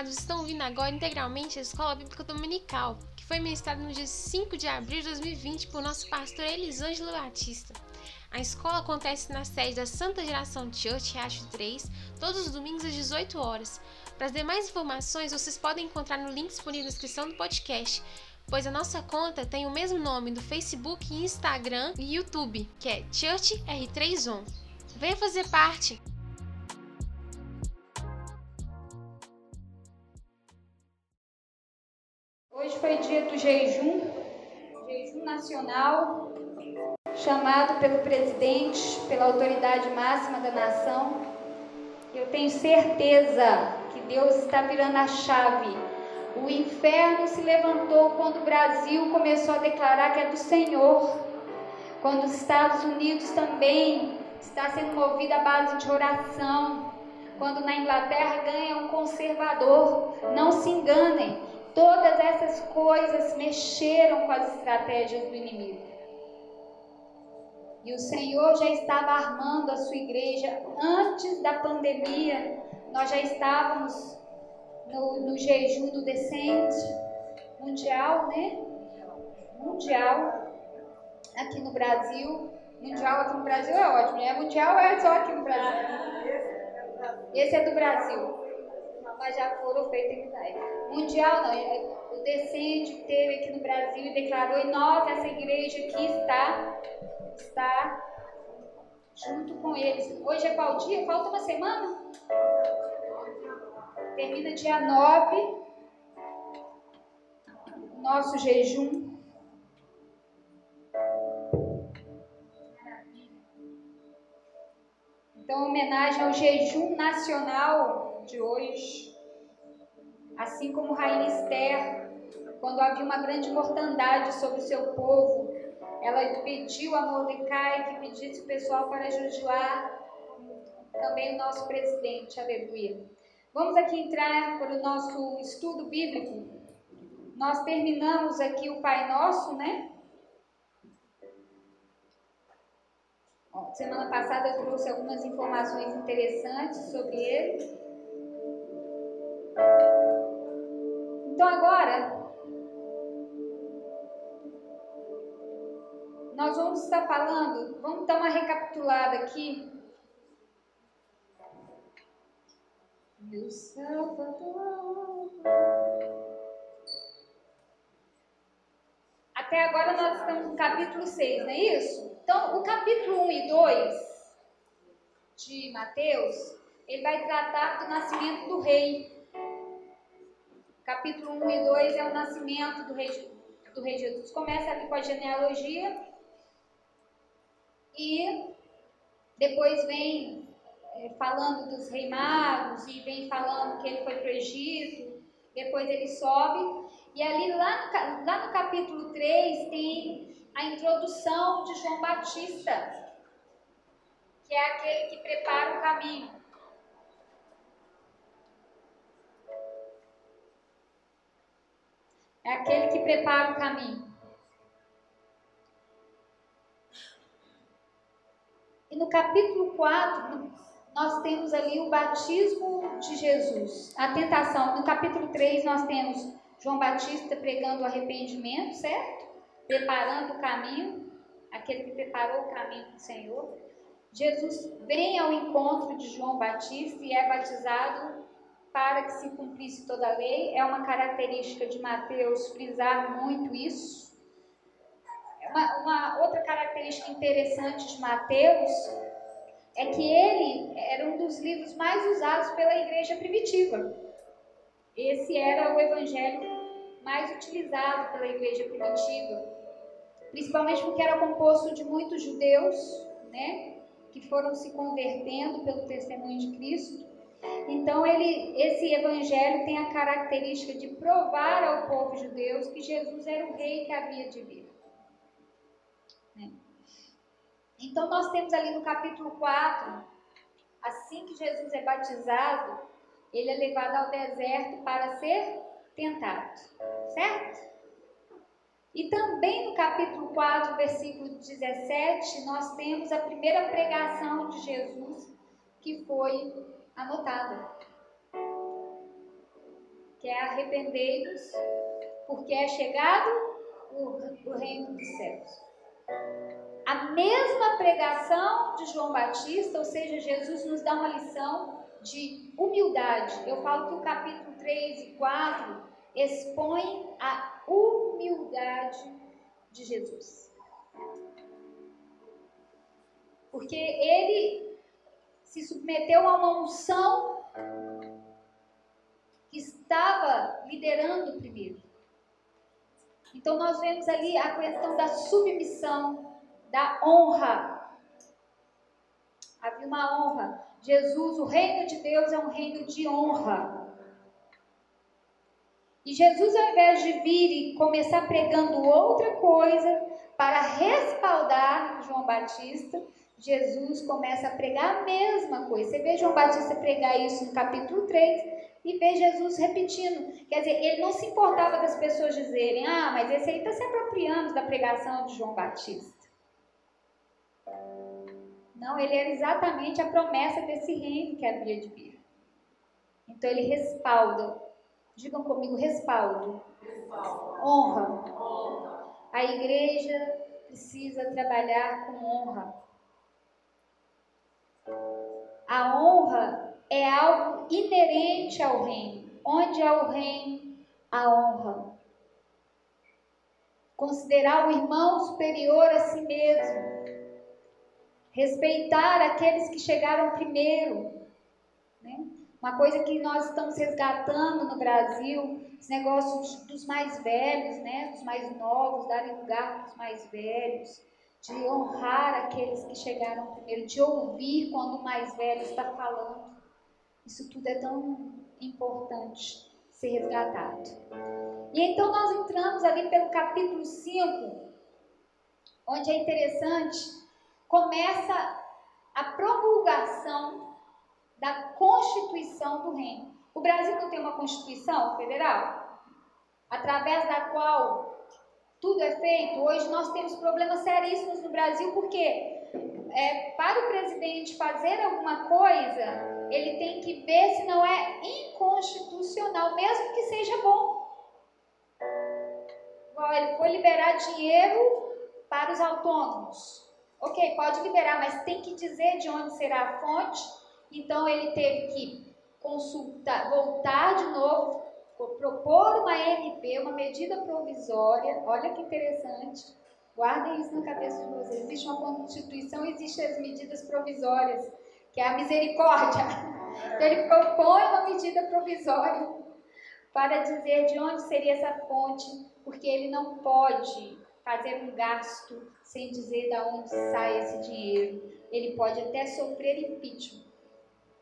amados estão ouvindo agora integralmente a Escola Bíblica Dominical, que foi ministrada no dia 5 de abril de 2020 por nosso pastor Elisângelo Batista. A escola acontece na sede da Santa Geração Church, Riacho 3, todos os domingos às 18 horas. Para as demais informações, vocês podem encontrar no link disponível na descrição do podcast, pois a nossa conta tem o mesmo nome do Facebook, Instagram e YouTube, que é Church R3On. Venha fazer parte! Nacional, chamado pelo presidente, pela autoridade máxima da nação. Eu tenho certeza que Deus está virando a chave. O inferno se levantou quando o Brasil começou a declarar que é do Senhor. Quando os Estados Unidos também está sendo movido à base de oração. Quando na Inglaterra ganha um conservador. Não se enganem. Todas essas coisas mexeram com as estratégias do inimigo. E o Senhor já estava armando a sua igreja antes da pandemia. Nós já estávamos no, no jejum do descente mundial, né? Mundial aqui no Brasil. Mundial aqui no Brasil é ótimo, né? Mundial é só aqui no Brasil. Esse é do Brasil mas já foram feitas em Israel. Mundial não, é, o descende teve aqui no Brasil e declarou, e nós, essa igreja aqui está, está junto com eles. Hoje é qual dia? Falta uma semana? Termina dia 9, nosso jejum. Então, homenagem ao jejum nacional de hoje. Assim como Rainha Esther, quando havia uma grande mortandade sobre o seu povo, ela pediu a Mordecai que pedisse o pessoal para jejuar, também o nosso presidente, aleluia. Vamos aqui entrar para o nosso estudo bíblico. Nós terminamos aqui o Pai Nosso, né? semana passada eu trouxe algumas informações interessantes sobre ele. Então agora nós vamos estar falando, vamos dar uma recapitulada aqui. Meu Salvador. Até agora nós estamos no capítulo 6, não é isso? Então, o capítulo 1 e 2 de Mateus, ele vai tratar do nascimento do rei capítulo 1 e 2 é o nascimento do rei, do rei Jesus. Começa ali com a genealogia e depois vem é, falando dos reis magos e vem falando que ele foi para o Egito, depois ele sobe. E ali lá no, lá no capítulo 3 tem a introdução de João Batista, que é aquele que prepara o caminho. É aquele que prepara o caminho. E no capítulo 4, nós temos ali o batismo de Jesus, a tentação. No capítulo 3, nós temos João Batista pregando o arrependimento, certo? Preparando o caminho, aquele que preparou o caminho do Senhor. Jesus vem ao encontro de João Batista e é batizado para que se cumprisse toda a lei. É uma característica de Mateus frisar muito isso. É uma, uma outra característica interessante de Mateus é que ele era um dos livros mais usados pela igreja primitiva. Esse era o evangelho mais utilizado pela igreja primitiva, principalmente porque era composto de muitos judeus, né, que foram se convertendo pelo testemunho de Cristo então, ele, esse evangelho tem a característica de provar ao povo judeu que Jesus era o rei que havia de vir. Né? Então, nós temos ali no capítulo 4, assim que Jesus é batizado, ele é levado ao deserto para ser tentado, certo? E também no capítulo 4, versículo 17, nós temos a primeira pregação de Jesus, que foi anotada. que é arrependei-vos, porque é chegado o, o reino dos céus. A mesma pregação de João Batista, ou seja, Jesus nos dá uma lição de humildade. Eu falo que o capítulo 3 e 4 expõe a humildade de Jesus. Porque ele se submeteu a uma unção que estava liderando primeiro. Então nós vemos ali a questão da submissão, da honra. Havia uma honra. Jesus, o reino de Deus é um reino de honra. E Jesus, ao invés de vir e começar pregando outra coisa para respaldar João Batista, Jesus começa a pregar a mesma coisa. Você vê João Batista pregar isso no capítulo 3 e vê Jesus repetindo. Quer dizer, ele não se importava das pessoas dizerem: Ah, mas esse aí está se apropriando da pregação de João Batista. Não, ele era exatamente a promessa desse reino que havia de vir. Então ele respalda Digam comigo, respaldo. respaldo. Honra. honra. A igreja precisa trabalhar com honra. A honra é algo inerente ao reino. Onde há o reino, a honra. Considerar o irmão superior a si mesmo. Respeitar aqueles que chegaram primeiro. Né? Uma coisa que nós estamos resgatando no Brasil, os negócios dos mais velhos, né, dos mais novos, darem lugar para os mais velhos, de honrar aqueles que chegaram primeiro, de ouvir quando o mais velho está falando. Isso tudo é tão importante ser resgatado. E então nós entramos ali pelo capítulo 5, onde é interessante, começa a promulgação da Constituição do Reino. O Brasil não tem uma Constituição federal, através da qual tudo é feito. Hoje nós temos problemas seríssimos no Brasil, porque é, para o presidente fazer alguma coisa, ele tem que ver se não é inconstitucional, mesmo que seja bom. Ele foi liberar dinheiro para os autônomos. Ok, pode liberar, mas tem que dizer de onde será a fonte então ele teve que consultar, voltar de novo, propor uma MP, uma medida provisória. Olha que interessante. Guardem isso na cabeça de vocês. Existe uma Constituição, existem as medidas provisórias, que é a misericórdia. Então ele propõe uma medida provisória para dizer de onde seria essa fonte, porque ele não pode fazer um gasto sem dizer de onde sai esse dinheiro. Ele pode até sofrer impeachment.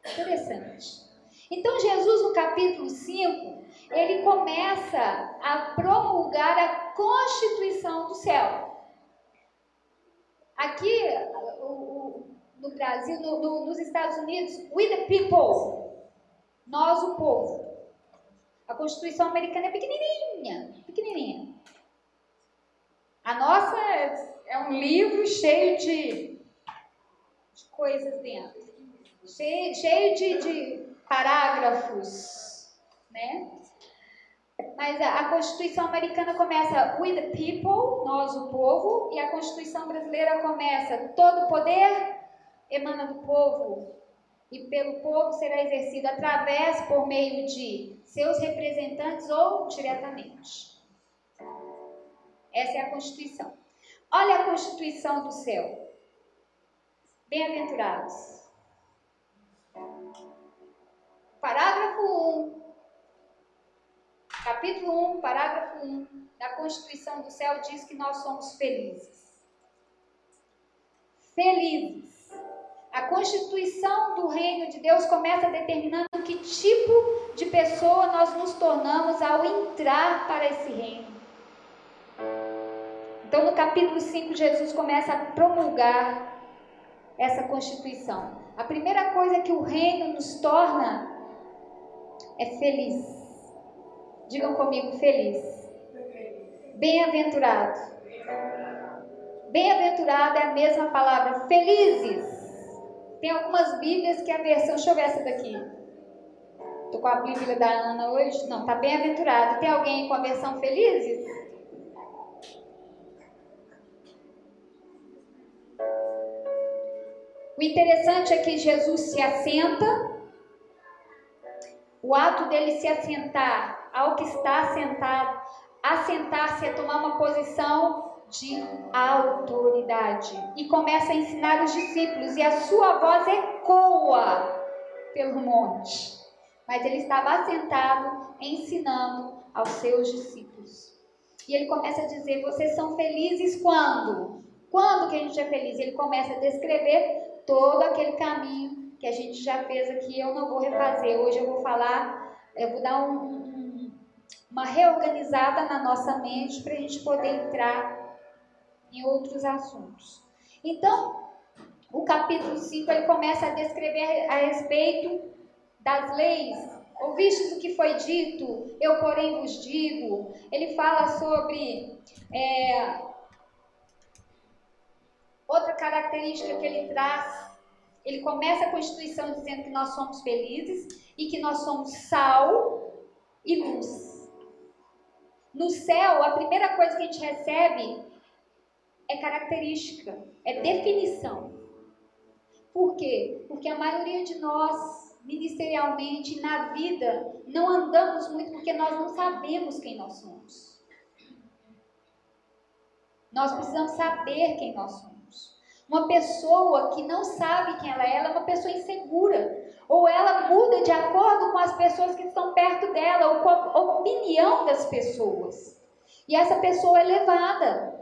Interessante. Então, Jesus, no capítulo 5, ele começa a promulgar a constituição do céu. Aqui, no Brasil, no, no, nos Estados Unidos, we the people, nós o povo. A Constituição americana é pequenininha, pequenininha. A nossa é, é um livro cheio de, de coisas dentro cheio, cheio de, de parágrafos, né? Mas a, Constituição americana começa with the people, nós o povo, e a Constituição brasileira começa todo poder emana do povo e pelo povo será exercido através por meio de seus representantes ou diretamente. Essa é a Constituição. Olha a Constituição do céu. Bem-aventurados Parágrafo 1. Capítulo 1, parágrafo 1 da Constituição do Céu diz que nós somos felizes. Felizes. A Constituição do Reino de Deus começa determinando que tipo de pessoa nós nos tornamos ao entrar para esse reino. Então, no capítulo 5, Jesus começa a promulgar essa Constituição. A primeira coisa que o reino nos torna é feliz. Digam comigo, feliz. Bem-aventurado. Bem-aventurado é a mesma palavra, felizes. Tem algumas Bíblias que a versão, deixa eu ver essa daqui. Tô com a Bíblia da Ana hoje. Não, tá bem-aventurado. Tem alguém com a versão felizes? O interessante é que Jesus se assenta. O ato dele se assentar ao que está assentado, assentar-se é tomar uma posição de autoridade e começa a ensinar os discípulos e a sua voz ecoa pelo monte. Mas ele estava assentado ensinando aos seus discípulos. E ele começa a dizer: "Vocês são felizes quando? Quando que a gente é feliz?" Ele começa a descrever todo aquele caminho que a gente já fez aqui. Eu não vou refazer. Hoje eu vou falar, eu vou dar um, uma reorganizada na nossa mente para a gente poder entrar em outros assuntos. Então, o capítulo 5 ele começa a descrever a respeito das leis. Ouvistes o que foi dito, eu porém vos digo. Ele fala sobre é, outra característica que ele traz. Ele começa a Constituição dizendo que nós somos felizes e que nós somos sal e luz. No céu, a primeira coisa que a gente recebe é característica, é definição. Por quê? Porque a maioria de nós, ministerialmente, na vida, não andamos muito porque nós não sabemos quem nós somos. Nós precisamos saber quem nós somos. Uma pessoa que não sabe quem ela é, ela é uma pessoa insegura. Ou ela muda de acordo com as pessoas que estão perto dela, ou com a opinião das pessoas. E essa pessoa é levada.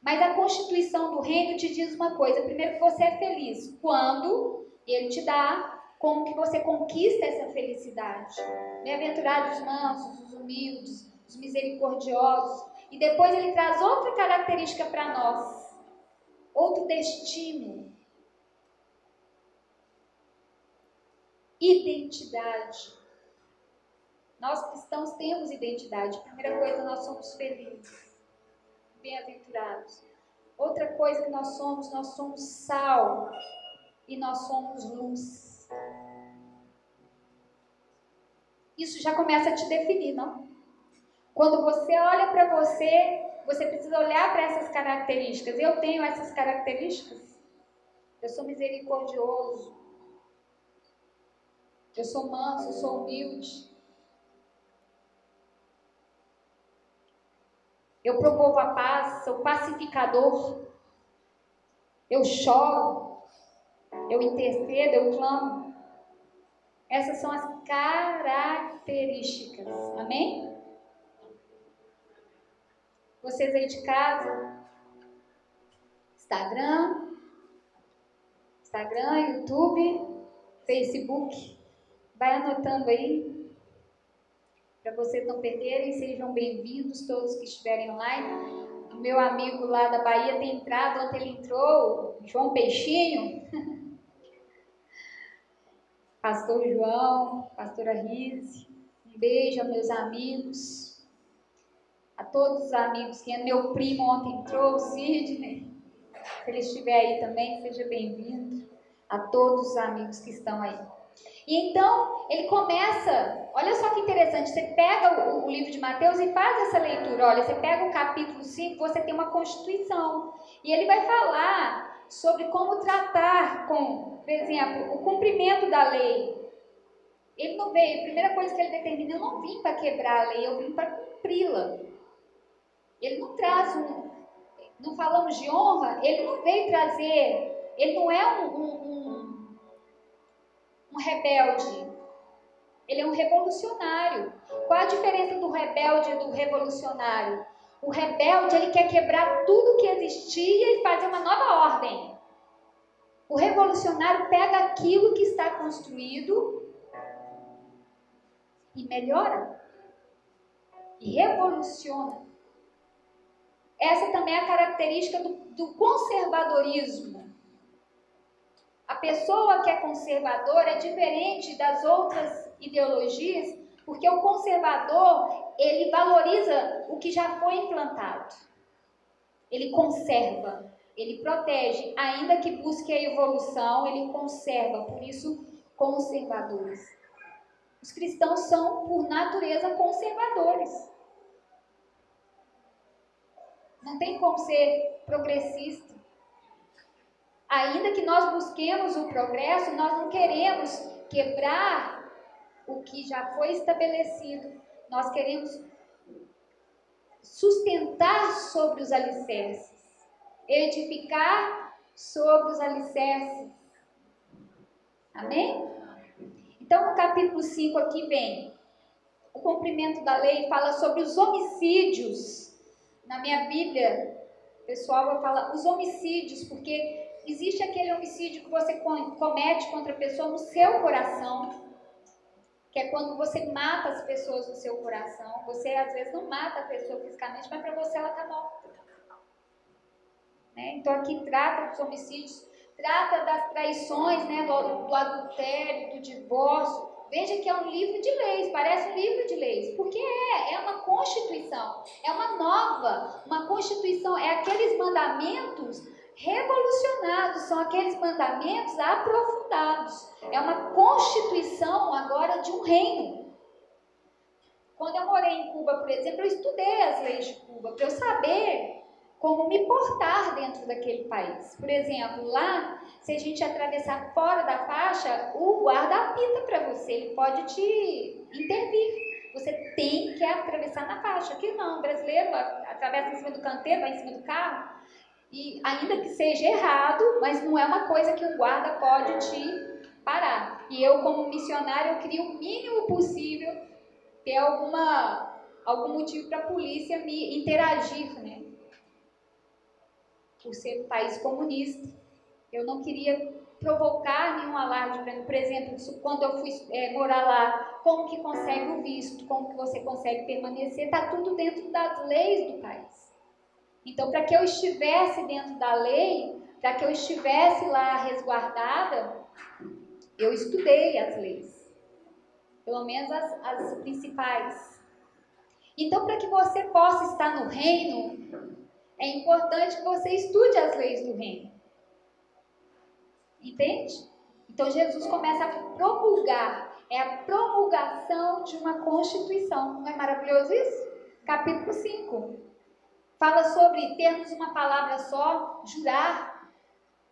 Mas a constituição do reino te diz uma coisa: primeiro que você é feliz quando ele te dá, como que você conquista essa felicidade. Bem-aventurados os mansos, os humildes, os misericordiosos. E depois ele traz outra característica para nós, outro destino. Identidade. Nós cristãos temos identidade. Primeira coisa, nós somos felizes bem-aventurados. Outra coisa que nós somos, nós somos sal e nós somos luz. Isso já começa a te definir, não? Quando você olha para você, você precisa olhar para essas características. Eu tenho essas características. Eu sou misericordioso. Eu sou manso, eu sou humilde. Eu promovo a paz, sou pacificador. Eu choro, eu intercedo, eu clamo. Essas são as características. Amém? Vocês aí de casa, Instagram, Instagram, YouTube, Facebook, vai anotando aí para vocês não perderem, sejam bem-vindos todos que estiverem online. O meu amigo lá da Bahia tem entrado, ontem ele entrou, João Peixinho. Pastor João, pastora Rise, um beijo meus amigos, a todos os amigos que meu primo ontem entrou, Sidney. Se ele estiver aí também, seja bem-vindo. A todos os amigos que estão aí. E então ele começa, olha só que interessante, você pega o, o, livro de Mateus e faz essa leitura. Olha, você pega o capítulo 5, você tem uma constituição. E ele vai falar sobre como tratar com, por exemplo, o cumprimento da lei. Ele não veio, a primeira coisa que ele determina, eu não vim para quebrar a lei, eu vim para cumpri-la. Ele não traz um, não falamos de honra, ele não veio trazer, ele não é um, um, um um rebelde. Ele é um revolucionário. Qual a diferença do rebelde e do revolucionário? O rebelde, ele quer quebrar tudo que existia e fazer uma nova ordem. O revolucionário pega aquilo que está construído e melhora. E revoluciona. Essa também é a característica do, do conservadorismo. A pessoa que é conservadora é diferente das outras ideologias, porque o conservador, ele valoriza o que já foi implantado. Ele conserva, ele protege, ainda que busque a evolução, ele conserva, por isso conservadores. Os cristãos são, por natureza, conservadores. Não tem como ser progressista. Ainda que nós busquemos o progresso, nós não queremos quebrar o que já foi estabelecido. Nós queremos sustentar sobre os alicerces, edificar sobre os alicerces. Amém? Então, no capítulo 5 aqui vem o cumprimento da lei, fala sobre os homicídios. Na minha Bíblia, pessoal, vai falar os homicídios, porque existe aquele homicídio que você comete contra a pessoa no seu coração, que é quando você mata as pessoas no seu coração. Você às vezes não mata a pessoa fisicamente, mas para você ela está morta. Né? Então aqui trata dos homicídios trata das traições, né, do, do adultério, do divórcio. Veja que é um livro de leis, parece um livro de leis, porque é, é uma constituição, é uma nova, uma constituição, é aqueles mandamentos revolucionados, são aqueles mandamentos aprofundados. É uma constituição agora de um reino. Quando eu morei em Cuba, por exemplo, eu estudei as leis de Cuba para eu saber como me portar dentro daquele país. Por exemplo, lá, se a gente atravessar fora da faixa, o guarda apita para você, ele pode te intervir. Você tem que atravessar na faixa. Aqui não, o brasileiro atravessa em cima do canteiro, vai em cima do carro. E ainda que seja errado, mas não é uma coisa que o guarda pode te parar. E eu, como missionário, eu queria o mínimo possível ter alguma, algum motivo para a polícia me interagir, né? Por ser um país comunista. Eu não queria provocar nenhum alarde. Por exemplo, quando eu fui é, morar lá, como que consegue o visto, como que você consegue permanecer, está tudo dentro das leis do país. Então, para que eu estivesse dentro da lei, para que eu estivesse lá resguardada, eu estudei as leis, pelo menos as, as principais. Então, para que você possa estar no reino, é importante que você estude as leis do reino. Entende? Então Jesus começa a promulgar, é a promulgação de uma constituição. Não é maravilhoso isso? Capítulo 5. Fala sobre termos uma palavra só, jurar.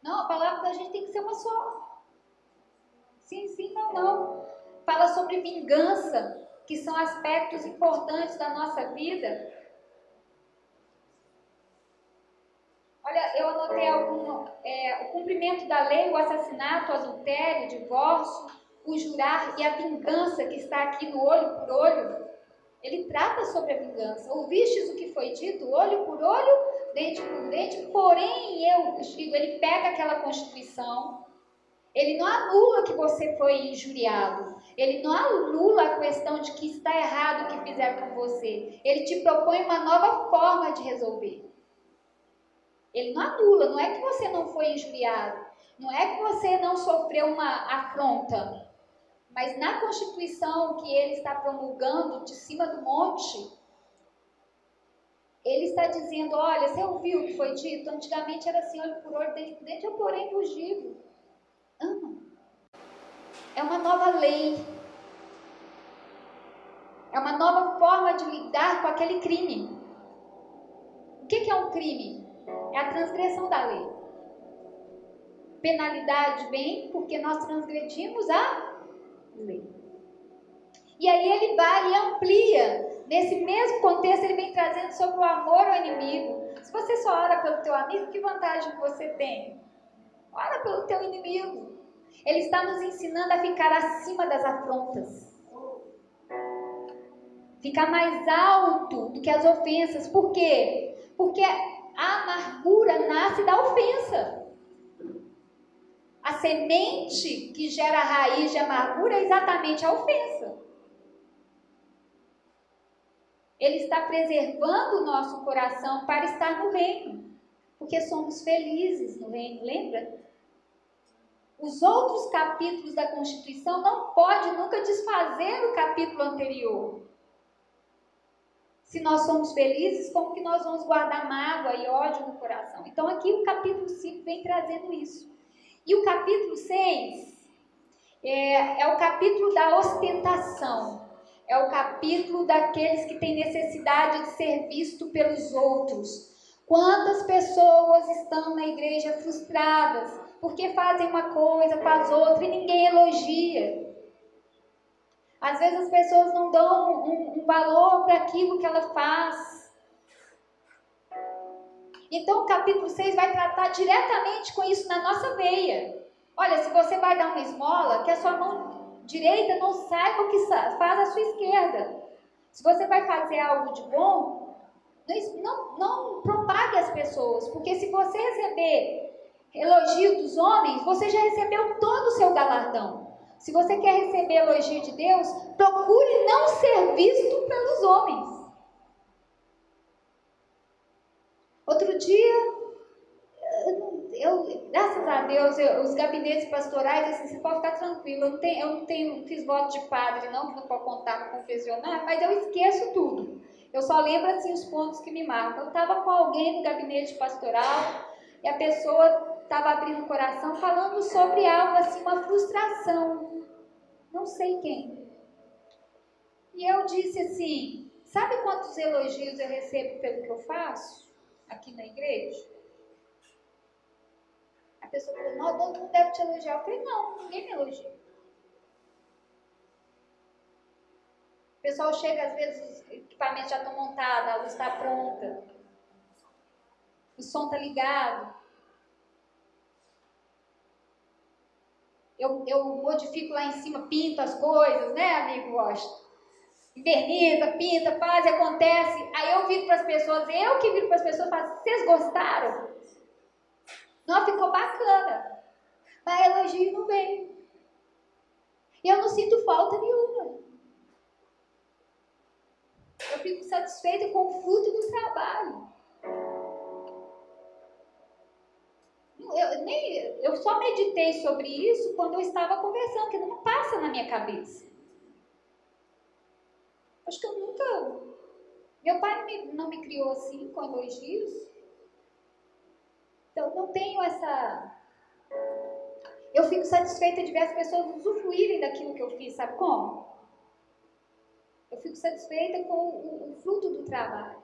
Não, a palavra da gente tem que ser uma só. Sim, sim, não, não. Fala sobre vingança, que são aspectos importantes da nossa vida. Olha, eu anotei algum, é, o cumprimento da lei, o assassinato, o adultério, o divórcio, o jurar e a vingança que está aqui no olho por olho. Ele trata sobre a vingança. Ouvistes o que foi dito, olho por olho, dente por dente, porém eu digo, ele pega aquela constituição, ele não anula que você foi injuriado. Ele não anula a questão de que está errado o que fizeram com você. Ele te propõe uma nova forma de resolver. Ele não anula, não é que você não foi injuriado, não é que você não sofreu uma afronta, mas na Constituição que ele está promulgando de cima do monte, ele está dizendo: olha, você ouviu o que foi dito? Antigamente era assim, olho por olho, dente por dente, eu porém digo. Ama. É uma nova lei. É uma nova forma de lidar com aquele crime. O que é um crime? É a transgressão da lei. Penalidade vem porque nós transgredimos a lei. E aí ele vai e amplia. Nesse mesmo contexto, ele vem trazendo sobre o amor ao inimigo. Se você só ora pelo teu amigo, que vantagem você tem? Ora pelo teu inimigo. Ele está nos ensinando a ficar acima das afrontas. Ficar mais alto do que as ofensas. Por quê? Porque a amargura nasce da ofensa. A semente que gera a raiz de amargura é exatamente a ofensa. Ele está preservando o nosso coração para estar no reino, porque somos felizes no reino, lembra? Os outros capítulos da Constituição não pode nunca desfazer o capítulo anterior. Se nós somos felizes, como que nós vamos guardar mágoa e ódio no coração? Então aqui o capítulo 5 vem trazendo isso. E o capítulo 6, É, é o capítulo da ostentação. É o capítulo daqueles que têm necessidade de ser visto pelos outros. Quantas pessoas estão na igreja frustradas porque fazem uma coisa, faz outra e ninguém elogia. Às vezes as pessoas não dão um, um valor para aquilo que ela faz. Então o capítulo 6 vai tratar diretamente com isso na nossa veia. Olha, se você vai dar uma esmola, que a sua mão direita não saiba o que faz a sua esquerda. Se você vai fazer algo de bom, não, não propague as pessoas, porque se você receber elogio dos homens, você já recebeu todo o seu galardão. Se você quer receber elogio de Deus, procure não ser visto pelos homens. Outro dia, eu, graças a Deus, eu, os gabinetes pastorais, assim, você pode ficar tranquilo. Eu não tenho, eu não tenho, fiz voto de padre, não, que não pode contar com confessionário, mas eu esqueço tudo. Eu só lembro assim os pontos que me marcam. Eu estava com alguém no gabinete pastoral e a pessoa estava abrindo o coração falando sobre algo assim, uma frustração. Não sei quem. E eu disse assim: sabe quantos elogios eu recebo pelo que eu faço aqui na igreja? A pessoa falou: não, todo mundo deve te elogiar. Eu falei: não, ninguém me elogia. O pessoal chega, às vezes, os equipamentos já estão montados, a luz está pronta, o som está ligado. Eu, eu modifico lá em cima, pinto as coisas, né, amigo Washington? Inverniza, pinta, faz, acontece. Aí eu viro para as pessoas, eu que viro para as pessoas, falo, vocês gostaram? Não, ficou bacana. Mas elogio não vem. E eu não sinto falta nenhuma. Eu fico satisfeita com o fruto do trabalho. Eu, nem, eu só meditei sobre isso quando eu estava conversando, que não passa na minha cabeça. Acho que eu nunca. Meu pai não me, não me criou assim, com elogios. Então, não tenho essa. Eu fico satisfeita de ver as pessoas usufruírem daquilo que eu fiz, sabe como? Eu fico satisfeita com o, o fruto do trabalho.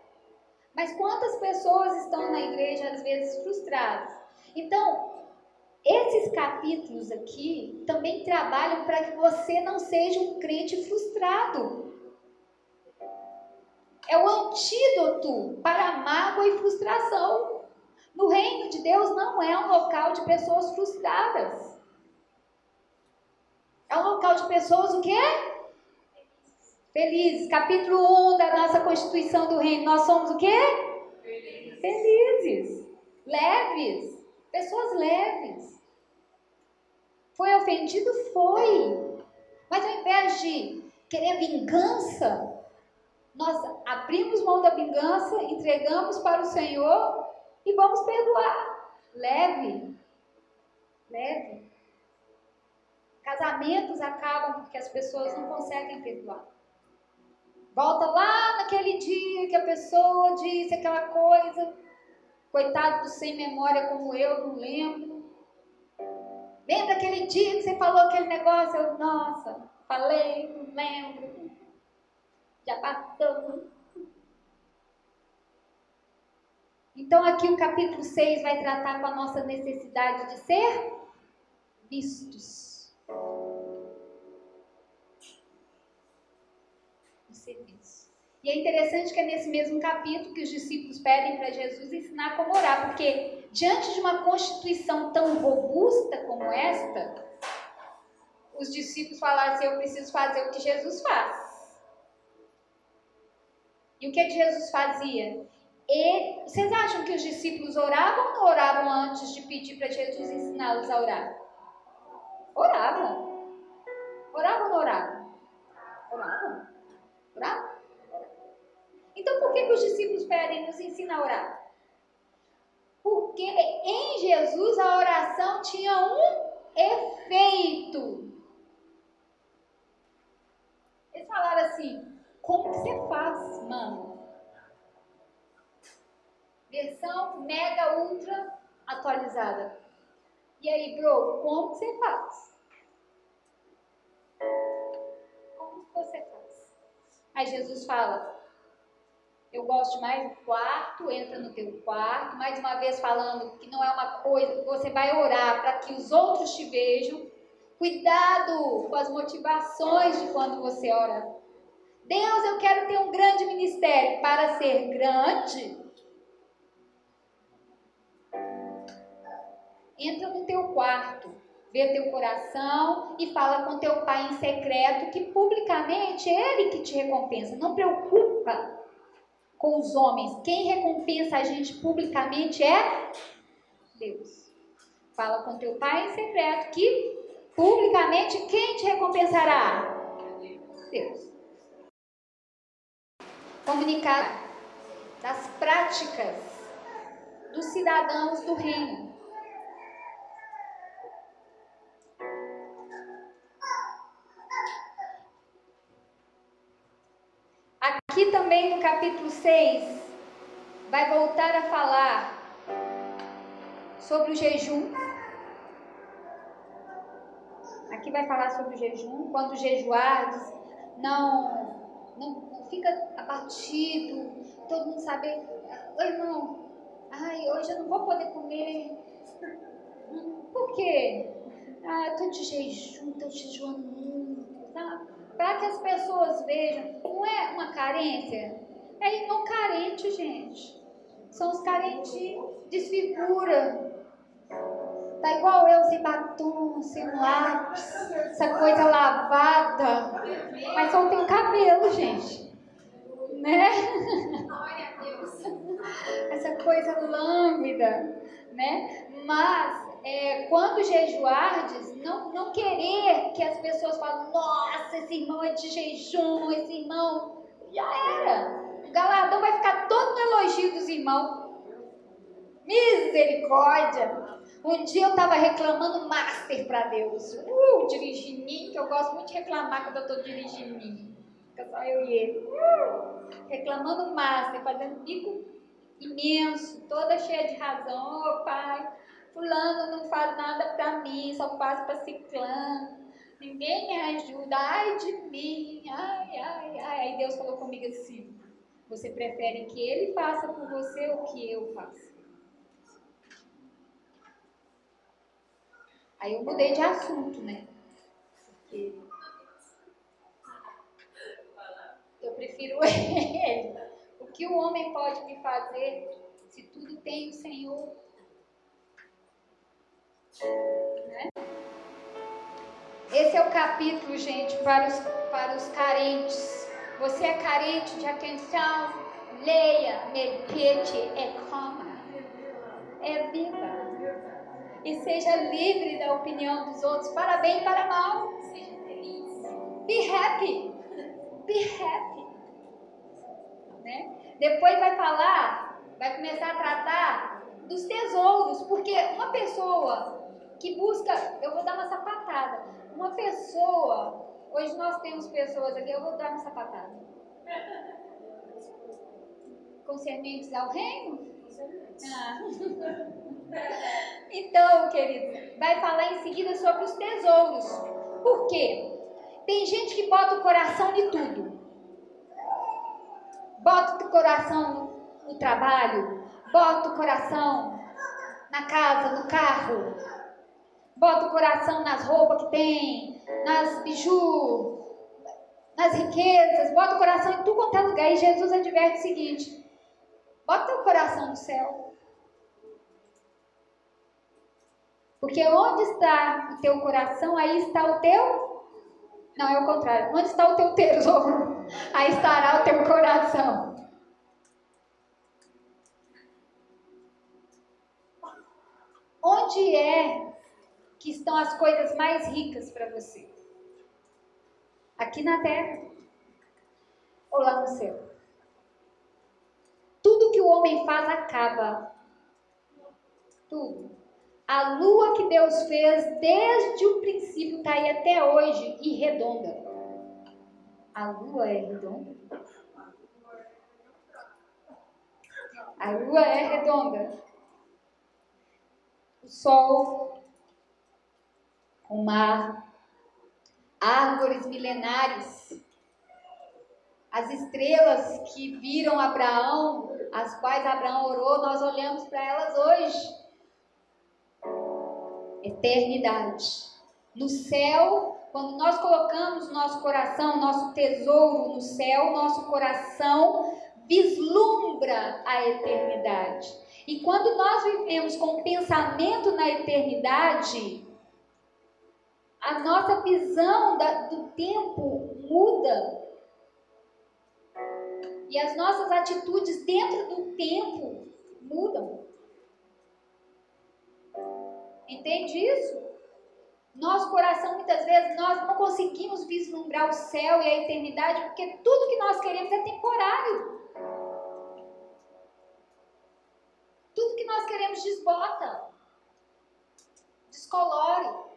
Mas quantas pessoas estão na igreja, às vezes, frustradas? Então, esses capítulos aqui também trabalham para que você não seja um crente frustrado. É o antídoto para mágoa e frustração. No reino de Deus não é um local de pessoas frustradas. É um local de pessoas o quê? Felizes. Capítulo 1 da nossa Constituição do Reino. Nós somos o quê? Felizes. Felizes. Leves. Pessoas leves. Foi ofendido? Foi. Mas ao invés de querer vingança, nós abrimos mão da vingança, entregamos para o Senhor e vamos perdoar. Leve. Leve. Casamentos acabam porque as pessoas não conseguem perdoar. Volta lá naquele dia que a pessoa disse aquela coisa. Coitado do sem memória como eu, não lembro. Lembra aquele dia que você falou aquele negócio? Eu, nossa, falei, não lembro. Já passou. Então, aqui o capítulo 6 vai tratar com a nossa necessidade de ser vistos. De ser vistos. E é interessante que é nesse mesmo capítulo que os discípulos pedem para Jesus ensinar como orar, porque diante de uma constituição tão robusta como esta, os discípulos falaram assim: Eu preciso fazer o que Jesus faz. E o que Jesus fazia? E, vocês acham que os discípulos oravam ou não oravam antes de pedir para Jesus ensiná-los a orar? Oravam. Oravam ou não oravam? Oravam. Oravam? Então, por que, que os discípulos pedem nos ensina a orar? Porque em Jesus a oração tinha um efeito. Eles falaram assim: como que você faz, mano? Versão mega ultra atualizada. E aí, bro, como que você faz? Como que você faz? Aí Jesus fala: eu gosto mais do quarto, entra no teu quarto, mais uma vez falando que não é uma coisa, você vai orar para que os outros te vejam. Cuidado com as motivações de quando você ora. Deus, eu quero ter um grande ministério. Para ser grande, entra no teu quarto, vê teu coração e fala com teu pai em secreto, que publicamente é ele que te recompensa. Não preocupa com os homens. Quem recompensa a gente publicamente é Deus. Fala com teu pai em secreto que publicamente quem te recompensará? Deus. Comunicar das práticas dos cidadãos do reino. Aqui também no capítulo 6, vai voltar a falar sobre o jejum. Aqui vai falar sobre o jejum, quando jejuardes, não, não, não fica abatido, todo mundo sabe, oi irmão, ai, hoje eu não vou poder comer. Por quê? Ah, tô de jejum, tô jejuando? Para que as pessoas vejam. Não é uma carência, é irmão carente, gente. São os carentes desfigura. Tá igual eu, sem batom, sem lápis, essa coisa lavada. Mas só tem o cabelo, gente. Né? Essa coisa lâmbida, né? Mas é, quando jejuardes, não, não querer que as pessoas falem, nossa, esse irmão é de jejum, esse irmão. Já era. O galardão vai ficar todo no elogio dos irmãos. Misericórdia! Um dia eu estava reclamando master para Deus. Uh, dirigindo, que eu gosto muito de reclamar quando eu estou dirigindo. Fica só eu e ele. Uh, reclamando master, fazendo bico imenso, toda cheia de razão. Ô oh, pai, Fulano não faz nada para mim, só faz para ciclano. Ninguém me ajuda, ai de mim, ai, ai, ai. Aí Deus falou comigo assim: Você prefere que ele faça por você ou que eu faça? Aí eu mudei de assunto, né? Porque eu prefiro ele. O que o homem pode me fazer se tudo tem o Senhor? Né? Esse é o capítulo, gente, para os, para os carentes. Você é carente de atenção? Leia, medite e coma. É vida. E seja livre da opinião dos outros, para bem e para mal. Seja feliz. Be happy. Be happy. Né? Depois vai falar, vai começar a tratar dos tesouros, porque uma pessoa que busca, eu vou dar uma sapatada. Uma pessoa, hoje nós temos pessoas aqui, eu vou dar uma sapatada. Concernentes ao reino? Ah. Então, querido, vai falar em seguida sobre os tesouros. Por quê? Tem gente que bota o coração em tudo. Bota o coração no trabalho, bota o coração na casa, no carro, Bota o coração nas roupas que tem, nas biju, nas riquezas. Bota o coração em tudo quanto é lugar. E Jesus adverte o seguinte: bota o coração no céu. Porque onde está o teu coração, aí está o teu. Não, é o contrário. Onde está o teu tesouro, aí estará o teu coração. Onde é que estão as coisas mais ricas para você? Aqui na terra ou lá no céu? Tudo que o homem faz acaba. Tudo. A lua que Deus fez desde o princípio está aí até hoje e redonda. A lua é redonda? A lua é redonda. O sol o mar, árvores milenares. As estrelas que viram Abraão, as quais Abraão orou, nós olhamos para elas hoje. Eternidade. No céu, quando nós colocamos nosso coração, nosso tesouro no céu, nosso coração vislumbra a eternidade. E quando nós vivemos com o pensamento na eternidade, a nossa visão da, do tempo muda. E as nossas atitudes dentro do tempo mudam. Entende isso? Nosso coração, muitas vezes, nós não conseguimos vislumbrar o céu e a eternidade, porque tudo que nós queremos é temporário. Tudo que nós queremos desbota, descolore.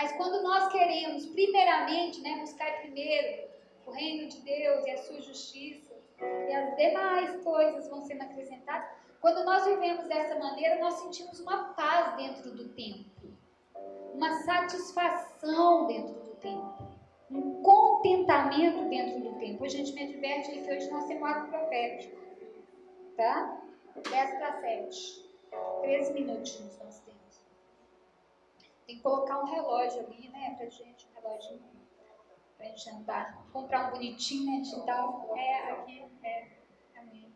Mas quando nós queremos, primeiramente, né, buscar primeiro o reino de Deus e a sua justiça, e as demais coisas vão sendo acrescentadas, quando nós vivemos dessa maneira, nós sentimos uma paz dentro do tempo, uma satisfação dentro do tempo, um contentamento dentro do tempo. Hoje a gente me adverte que hoje nós temos ato profético, tá? 10 para 7. 13 minutinhos nós temos. Tem que colocar um relógio ali, né, pra gente, um relógio pra gente andar. Comprar um bonitinho, né, digital. É, aqui, é. Amém.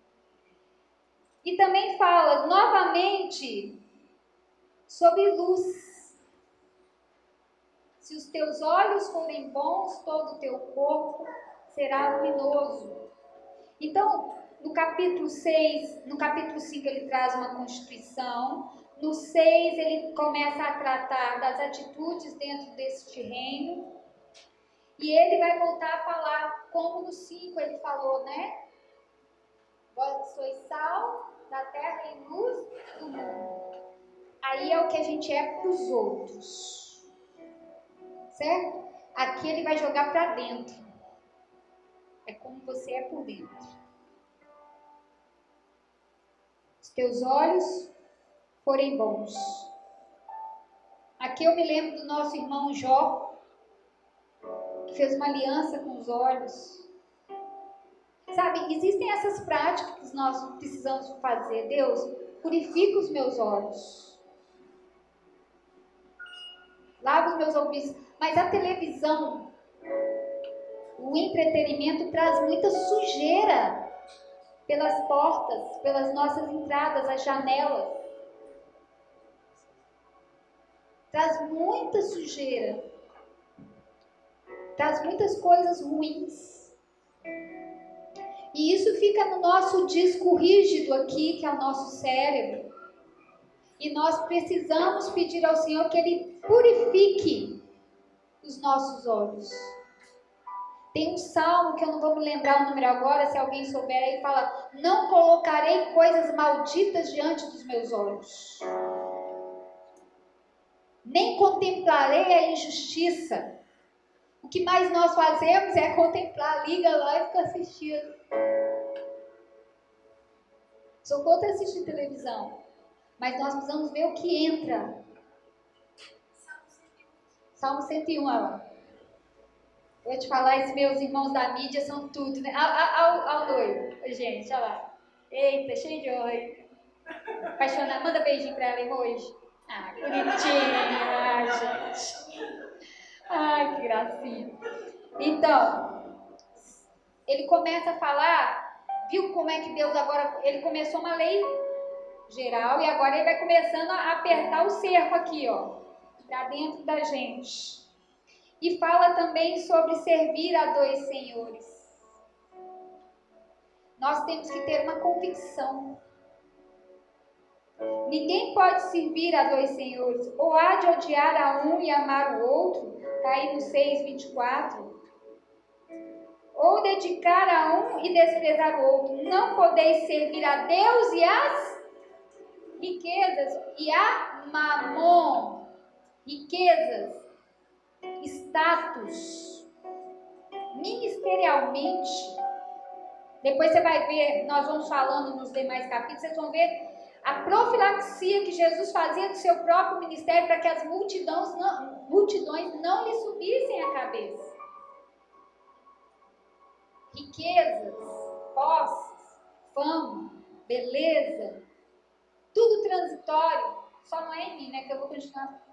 E também fala novamente sobre luz. Se os teus olhos forem bons, todo o teu corpo será luminoso. Então, no capítulo 6, no capítulo 5 ele traz uma constituição, no 6 ele começa a tratar das atitudes dentro deste reino, e ele vai voltar a falar como no 5 ele falou, né? Vós sois sal da terra e luz do mundo. Aí é o que a gente é para os outros. Certo? Aqui ele vai jogar para dentro. É como você é por dentro. Os teus olhos forem bons. Aqui eu me lembro do nosso irmão Jó, que fez uma aliança com os olhos. Sabe, existem essas práticas que nós precisamos fazer. Deus, purifica os meus olhos. Lava os meus ouvidos. Mas a televisão, o entretenimento traz muita sujeira pelas portas, pelas nossas entradas, as janelas. Traz muita sujeira. Traz muitas coisas ruins. E isso fica no nosso disco rígido aqui, que é o nosso cérebro. E nós precisamos pedir ao Senhor que Ele purifique os nossos olhos. Tem um salmo que eu não vou me lembrar o número agora, se alguém souber aí, fala: Não colocarei coisas malditas diante dos meus olhos, nem contemplarei a injustiça. O que mais nós fazemos é contemplar, liga lá e fica assistindo. Sou contra assistir televisão, mas nós precisamos ver o que entra. Salmo 101, ó. Vou te falar, esses meus irmãos da mídia são tudo, né? Ao, ao noivo, gente, olha lá. Eita, cheio de oi. Apaixonada. Manda beijinho pra ela hoje. Ah, bonitinha, gente. Ai, que gracinha. Então, ele começa a falar, viu como é que Deus agora, ele começou uma lei geral e agora ele vai começando a apertar o cerco aqui, ó, para dentro da gente. E fala também sobre servir a dois senhores. Nós temos que ter uma convicção. Ninguém pode servir a dois senhores, ou há de odiar a um e amar o outro, está aí no 6, 24. Ou dedicar a um e desprezar o outro. Não podeis servir a Deus e as riquezas, e a mamon, riquezas, status, ministerialmente. Depois você vai ver, nós vamos falando nos demais capítulos, vocês vão ver a profilaxia que Jesus fazia do seu próprio ministério para que as multidões não, multidões não lhe subissem a cabeça. riquezas, posses, fama, beleza, tudo transitório, só não é em mim, né? Que eu vou continuar.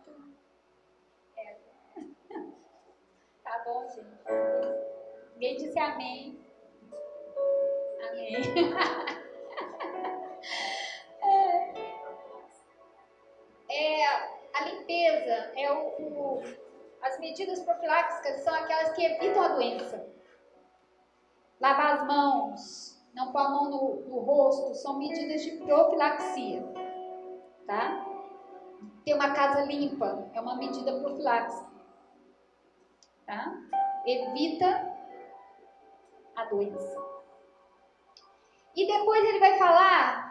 É. Tá bom, gente. Ninguém disse amém. Amém. é, a limpeza é o, o, as medidas profiláticas são aquelas que evitam a doença. Lavar as mãos, não pôr a mão no, no rosto, são medidas de profilaxia. Tá? Ter uma casa limpa é uma medida profilática. Tá? Evita a doença. E depois ele vai falar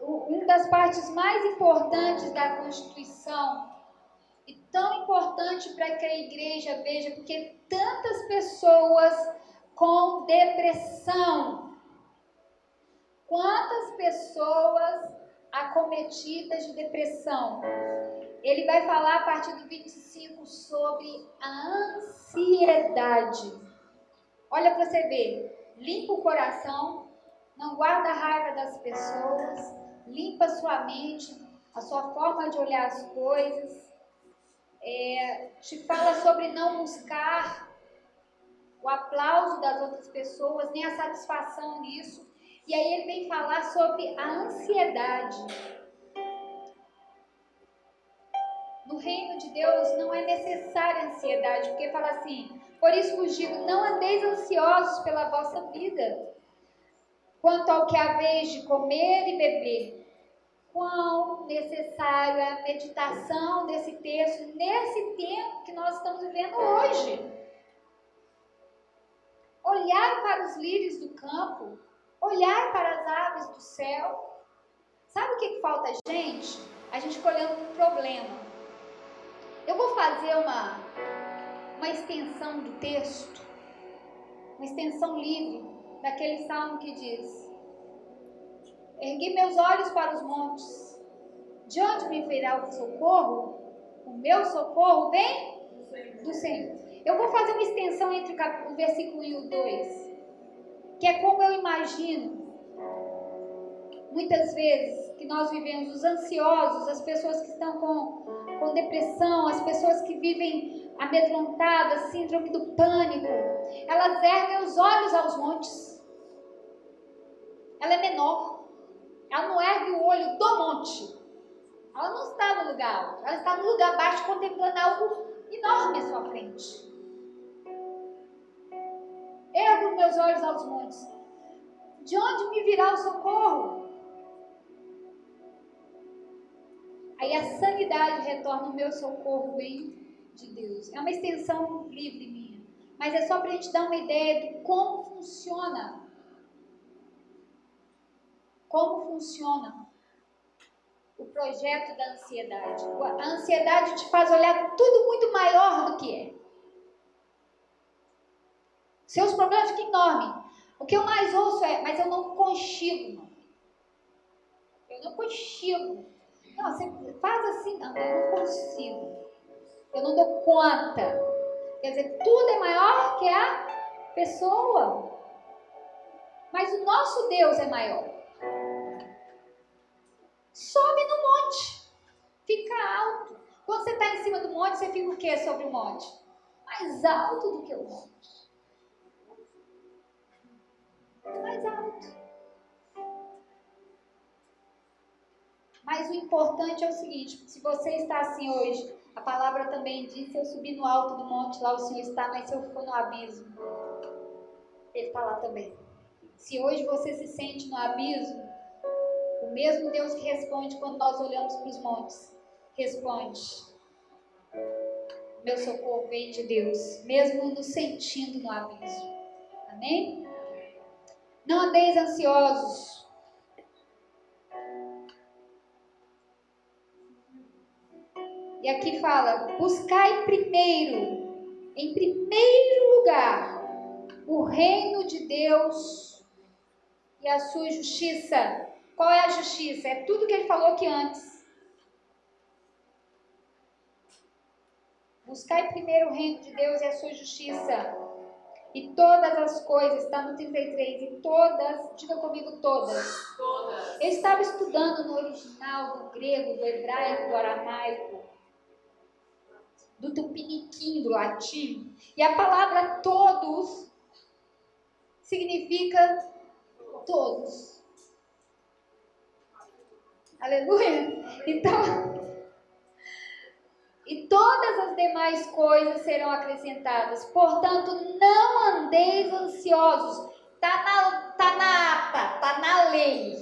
uma das partes mais importantes da Constituição e tão importante para que a igreja veja, porque tantas pessoas com depressão, quantas pessoas acometidas de depressão. Ele vai falar a partir do 25 sobre a ansiedade. Olha para você ver, limpa o coração, não guarda a raiva das pessoas, limpa sua mente, a sua forma de olhar as coisas, é, te fala sobre não buscar o aplauso das outras pessoas, nem a satisfação nisso. E aí ele vem falar sobre a ansiedade. No reino de Deus não é necessária ansiedade, porque fala assim: por isso vos digo, não andeis ansiosos pela vossa vida, quanto ao que haveis de comer e beber. Quão necessário é a meditação desse texto nesse tempo que nós estamos vivendo hoje. Olhar para os lírios do campo, olhar para as aves do céu. Sabe o que, falta a gente? A gente olhando para o problema. Eu vou fazer uma, uma extensão do texto, uma extensão livre daquele salmo que diz: Ergui meus olhos para os montes, de onde me virá o socorro? O meu socorro vem do Senhor. Eu vou fazer uma extensão entre o versículo 1 e o 2, que é como eu imagino, muitas vezes, que nós vivemos, os ansiosos, as pessoas que estão com, com depressão, as pessoas que vivem amedrontadas, síndrome do pânico, elas erguem os olhos aos montes ela é menor. Ela não ergue o olho do monte. Ela não está no lugar alto. Ela está no lugar baixo, contemplando algo enorme à sua frente. Ergo meus olhos aos montes. De onde me virá o socorro? Aí a sanidade retorna o meu socorro vem de Deus. É uma extensão livre minha. Mas é só para a gente dar uma ideia de como funciona como funciona o projeto da ansiedade. A ansiedade te faz olhar tudo muito maior do que é. Seus problemas ficam enormes. O que eu mais ouço é, mas eu não consigo. Eu não consigo. Não, você faz assim, não, eu não consigo. Eu não dou conta. Quer dizer, tudo é maior que a pessoa. Mas o nosso Deus é maior sobe no monte, fica alto. Quando você está em cima do monte, você fica o quê sobre o monte? Mais alto do que o monte. Mais alto. Mas o importante é o seguinte: se você está assim hoje, a palavra também diz: se eu subir no alto do monte, lá o Senhor está, mas se eu for no abismo, Ele está lá também. Se hoje você se sente no abismo, o mesmo Deus que responde quando nós olhamos para os montes, responde. Meu socorro vem de Deus, mesmo nos sentindo no abismo. Amém? Não andeis ansiosos. E aqui fala: buscai primeiro, em primeiro lugar, o reino de Deus e a sua justiça qual é a justiça? É tudo que ele falou aqui antes. Buscai primeiro o reino de Deus e a sua justiça. E todas as coisas, está no 33, e todas, diga comigo todas. Todas. Eu estava estudando no original, do grego, do hebraico, do aramaico, do tupiniquim, do latim. E a palavra todos significa todos. Aleluia? Então, e todas as demais coisas serão acrescentadas. Portanto, não andeis ansiosos. Está na, tá na ata, está na lei.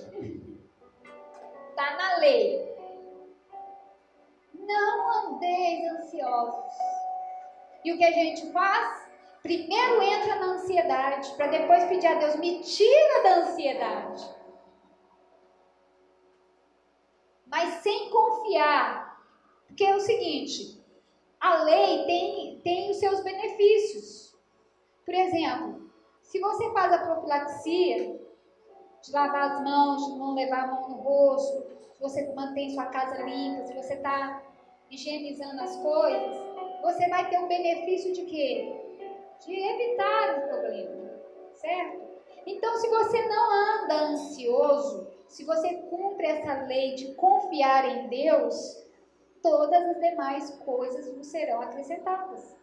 Está na lei. Não andeis ansiosos. E o que a gente faz? Primeiro entra na ansiedade, para depois pedir a Deus, me tira da ansiedade. Mas sem confiar porque é o seguinte, a lei tem, tem os seus benefícios. Por exemplo, se você faz a profilaxia, de lavar as mãos, de não levar a mão no rosto, se você mantém sua casa limpa, se você está higienizando as coisas, você vai ter o benefício de quê? De evitar um problema, certo? Então, se você não anda ansioso, se você cumpre essa lei de confiar em Deus, todas as demais coisas vos serão acrescentadas.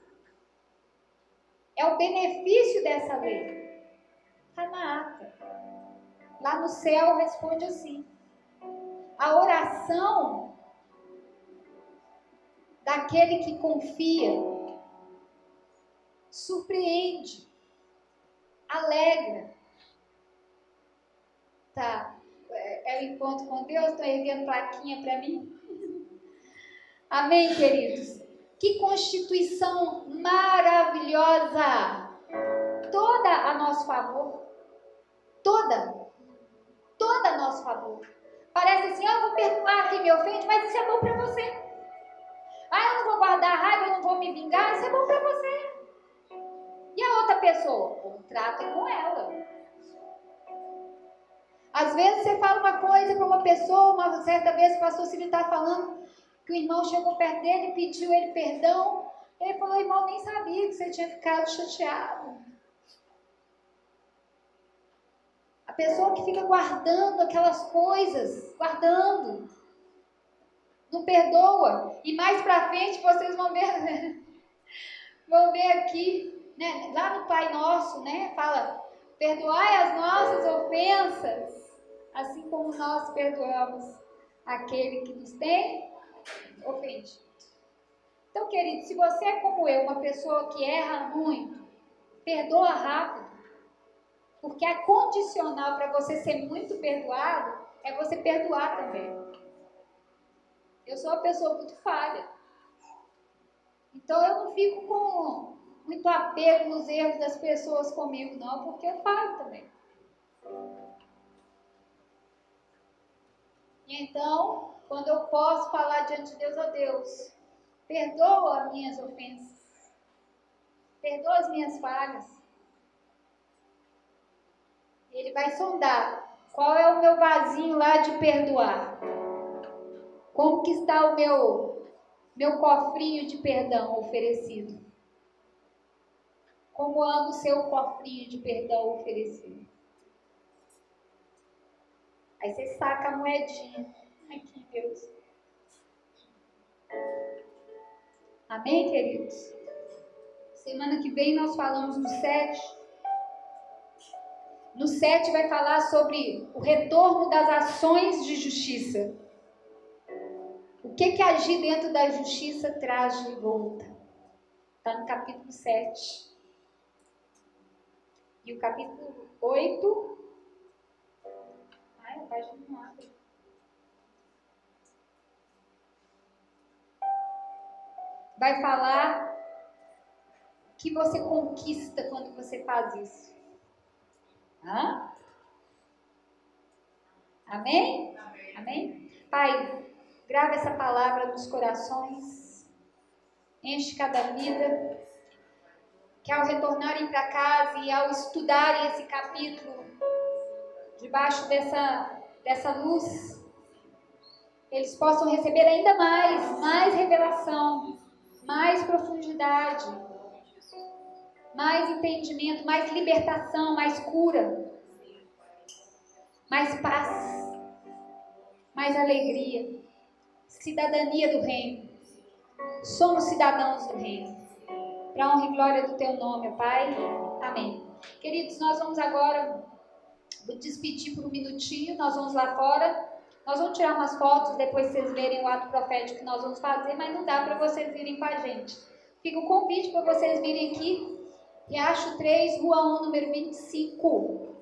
É o benefício dessa lei. Está na ata. Lá no céu responde assim. A oração daquele que confia surpreende, alegra. Tá. É, é o encontro com Deus, estão erguendo plaquinha para mim. Amém, queridos? Que constituição maravilhosa! Toda a nosso favor. Toda. Toda a nosso favor. Parece assim, ah, eu vou perdoar quem me ofende, mas isso é bom para você. Ah, eu não vou guardar raiva, eu não vou me vingar, isso é bom para você. E a outra pessoa? É com ela. Às vezes você fala uma coisa para uma pessoa, uma certa vez o pastor Ciro está falando, que o irmão chegou perto dele pediu ele perdão. Ele falou, irmão, nem sabia que você tinha ficado chateado. A pessoa que fica guardando aquelas coisas, guardando, não perdoa. E mais para frente vocês vão ver, vão ver aqui, né, lá no Pai Nosso, né, fala, perdoai as nossas ofensas, assim como nós perdoamos aquele que nos tem ofende. Então, querido, se você é como eu, uma pessoa que erra muito, perdoa rápido. Porque a condicional para você ser muito perdoado é você perdoar também. Eu sou uma pessoa muito falha. Então eu não fico com muito apego nos erros das pessoas comigo, não, porque eu falho também. Então, quando eu posso falar diante de Deus, ó oh Deus, perdoa as minhas ofensas, perdoa as minhas falhas. Ele vai sondar qual é o meu vasinho lá de perdoar. Como que está o meu meu cofrinho de perdão oferecido? Como anda o seu cofrinho de perdão oferecido? Aí você saca a moedinha aqui, Deus. Amém, queridos? Semana que vem nós falamos no 7. No 7 vai falar sobre o retorno das ações de justiça. O que que agir dentro da justiça traz de volta? Está no capítulo 7. E o capítulo 8. Página não abre. vai falar que você conquista quando você faz isso. Hã? Amém? Amém? Amém? Pai, grava essa palavra nos corações, enche cada vida, que ao retornarem para casa e ao estudarem esse capítulo, debaixo dessa, dessa luz, eles possam receber ainda mais, mais revelação, mais profundidade, mais entendimento, mais libertação, mais cura, mais paz, mais alegria, cidadania do reino. Somos cidadãos do reino. Para honra e glória do teu nome, Pai. Amém. Queridos, nós vamos agora despedir por um minutinho, nós vamos lá fora. Nós vamos tirar umas fotos, depois vocês verem o ato profético que nós vamos fazer, mas não dá para vocês virem com a gente. Fica o convite para vocês virem aqui, Riacho 3, Rua 1, número 25.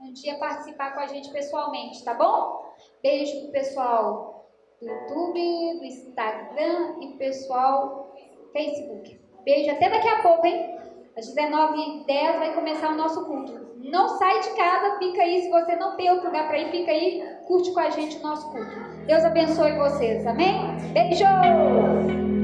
Um dia participar com a gente pessoalmente, tá bom? Beijo pro pessoal do YouTube, do Instagram e pessoal Facebook. Beijo, até daqui a pouco, hein? Às 19h10 vai começar o nosso culto. Não sai de casa, fica aí. Se você não tem outro lugar para ir, fica aí, curte com a gente o nosso culto. Deus abençoe vocês, amém? Beijo!